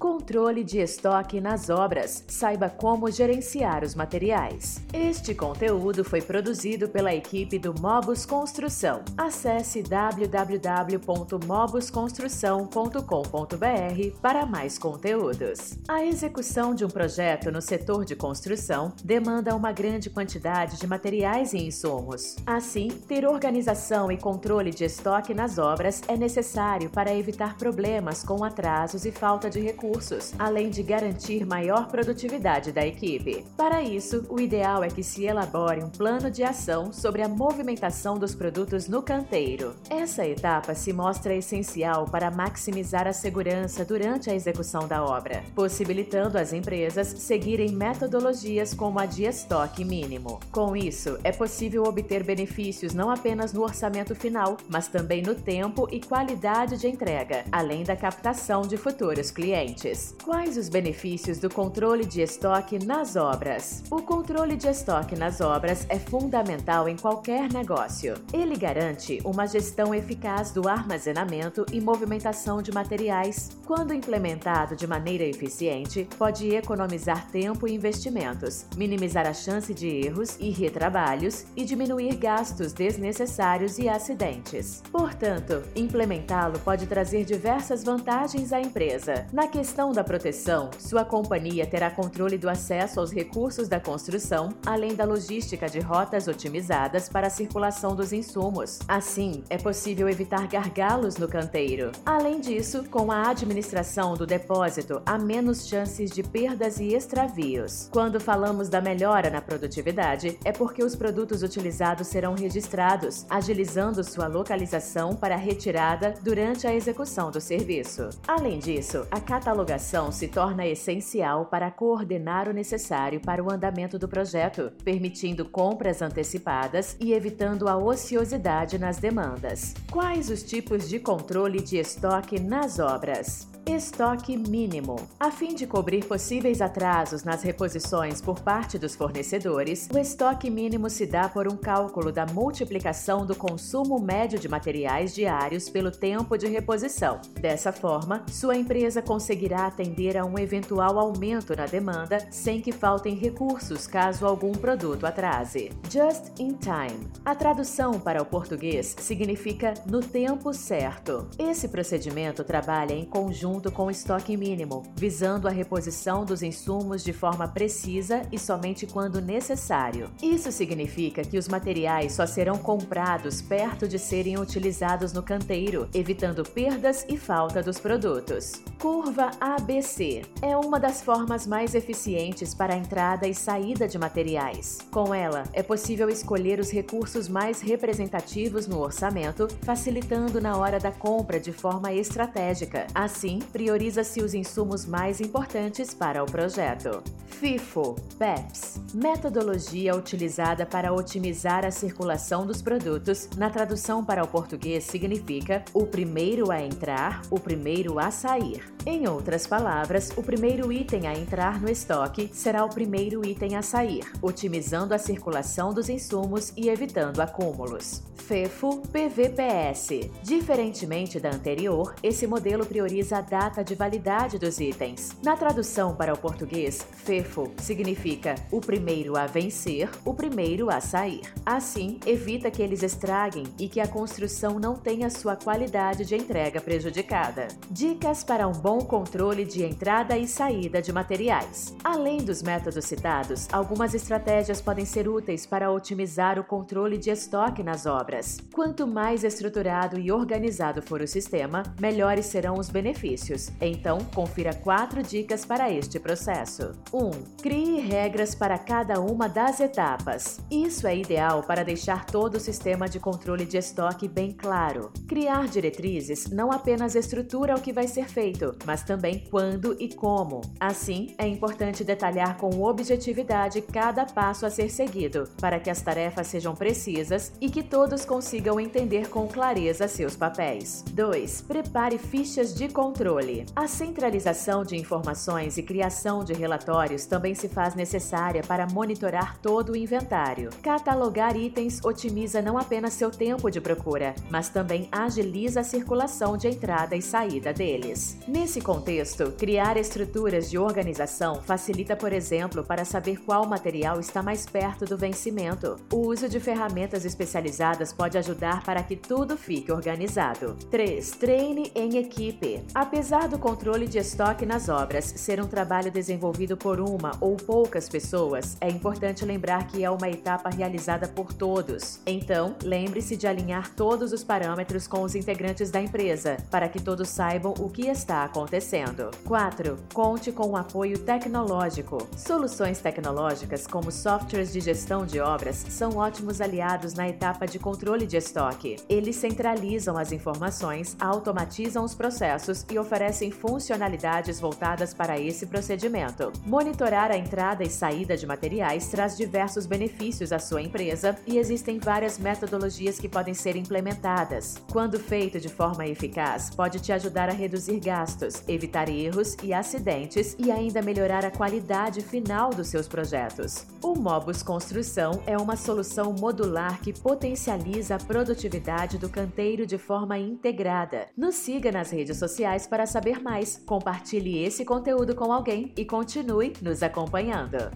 Controle de estoque nas obras. Saiba como gerenciar os materiais. Este conteúdo foi produzido pela equipe do Mobus Construção. Acesse www.mobusconstrução.com.br para mais conteúdos. A execução de um projeto no setor de construção demanda uma grande quantidade de materiais e insumos. Assim, ter organização e controle de estoque nas obras é necessário para evitar problemas com atrasos e falta de recursos recursos, além de garantir maior produtividade da equipe. Para isso, o ideal é que se elabore um plano de ação sobre a movimentação dos produtos no canteiro. Essa etapa se mostra essencial para maximizar a segurança durante a execução da obra, possibilitando às empresas seguirem metodologias como a de estoque mínimo. Com isso, é possível obter benefícios não apenas no orçamento final, mas também no tempo e qualidade de entrega, além da captação de futuros clientes clientes. Quais os benefícios do controle de estoque nas obras? O controle de estoque nas obras é fundamental em qualquer negócio. Ele garante uma gestão eficaz do armazenamento e movimentação de materiais. Quando implementado de maneira eficiente, pode economizar tempo e investimentos, minimizar a chance de erros e retrabalhos e diminuir gastos desnecessários e acidentes. Portanto, implementá-lo pode trazer diversas vantagens à empresa. Na questão questão da proteção, sua companhia terá controle do acesso aos recursos da construção, além da logística de rotas otimizadas para a circulação dos insumos. Assim, é possível evitar gargalos no canteiro. Além disso, com a administração do depósito, há menos chances de perdas e extravios. Quando falamos da melhora na produtividade, é porque os produtos utilizados serão registrados, agilizando sua localização para retirada durante a execução do serviço. Além disso, a catalogação catalogação se torna essencial para coordenar o necessário para o andamento do projeto, permitindo compras antecipadas e evitando a ociosidade nas demandas. Quais os tipos de controle de estoque nas obras? Estoque mínimo. A fim de cobrir possíveis atrasos nas reposições por parte dos fornecedores, o estoque mínimo se dá por um cálculo da multiplicação do consumo médio de materiais diários pelo tempo de reposição. Dessa forma, sua empresa conseguirá atender a um eventual aumento na demanda sem que faltem recursos caso algum produto atrase. Just in time. A tradução para o português significa no tempo certo. Esse procedimento trabalha em conjunto junto com o estoque mínimo, visando a reposição dos insumos de forma precisa e somente quando necessário. Isso significa que os materiais só serão comprados perto de serem utilizados no canteiro, evitando perdas e falta dos produtos. Curva ABC é uma das formas mais eficientes para a entrada e saída de materiais. Com ela, é possível escolher os recursos mais representativos no orçamento, facilitando na hora da compra de forma estratégica. Assim, prioriza-se os insumos mais importantes para o projeto. FIFO, PEPS, metodologia utilizada para otimizar a circulação dos produtos, na tradução para o português significa o primeiro a entrar, o primeiro a sair. Em outras palavras, o primeiro item a entrar no estoque será o primeiro item a sair, otimizando a circulação dos insumos e evitando acúmulos. FEFO PVPS. Diferentemente da anterior, esse modelo prioriza a data de validade dos itens. Na tradução para o português, FEFO significa o primeiro a vencer, o primeiro a sair. Assim, evita que eles estraguem e que a construção não tenha sua qualidade de entrega prejudicada. Dicas para um bom controle de entrada e saída de materiais. Além dos métodos citados, algumas estratégias podem ser úteis para otimizar o controle de estoque nas obras. Quanto mais estruturado e organizado for o sistema, melhores serão os benefícios. Então, confira quatro dicas para este processo. 1. Um, crie regras para cada uma das etapas. Isso é ideal para deixar todo o sistema de controle de estoque bem claro. Criar diretrizes não apenas estrutura o que vai ser feito, mas também quando e como. Assim, é importante detalhar com objetividade cada passo a ser seguido, para que as tarefas sejam precisas e que todos consigam entender com clareza seus papéis. 2. Prepare fichas de controle. A centralização de informações e criação de relatórios também se faz necessária para monitorar todo o inventário. Catalogar itens otimiza não apenas seu tempo de procura, mas também agiliza a circulação de entrada e saída deles. Nesse Nesse contexto, criar estruturas de organização facilita, por exemplo, para saber qual material está mais perto do vencimento. O uso de ferramentas especializadas pode ajudar para que tudo fique organizado. 3. Treine em equipe. Apesar do controle de estoque nas obras ser um trabalho desenvolvido por uma ou poucas pessoas, é importante lembrar que é uma etapa realizada por todos. Então, lembre-se de alinhar todos os parâmetros com os integrantes da empresa, para que todos saibam o que está acontecendo. 4. Conte com o apoio tecnológico. Soluções tecnológicas, como softwares de gestão de obras, são ótimos aliados na etapa de controle de estoque. Eles centralizam as informações, automatizam os processos e oferecem funcionalidades voltadas para esse procedimento. Monitorar a entrada e saída de materiais traz diversos benefícios à sua empresa e existem várias metodologias que podem ser implementadas. Quando feito de forma eficaz, pode te ajudar a reduzir gastos gastos, evitar erros e acidentes e ainda melhorar a qualidade final dos seus projetos. O Mobus Construção é uma solução modular que potencializa a produtividade do canteiro de forma integrada. Nos siga nas redes sociais para saber mais, compartilhe esse conteúdo com alguém e continue nos acompanhando.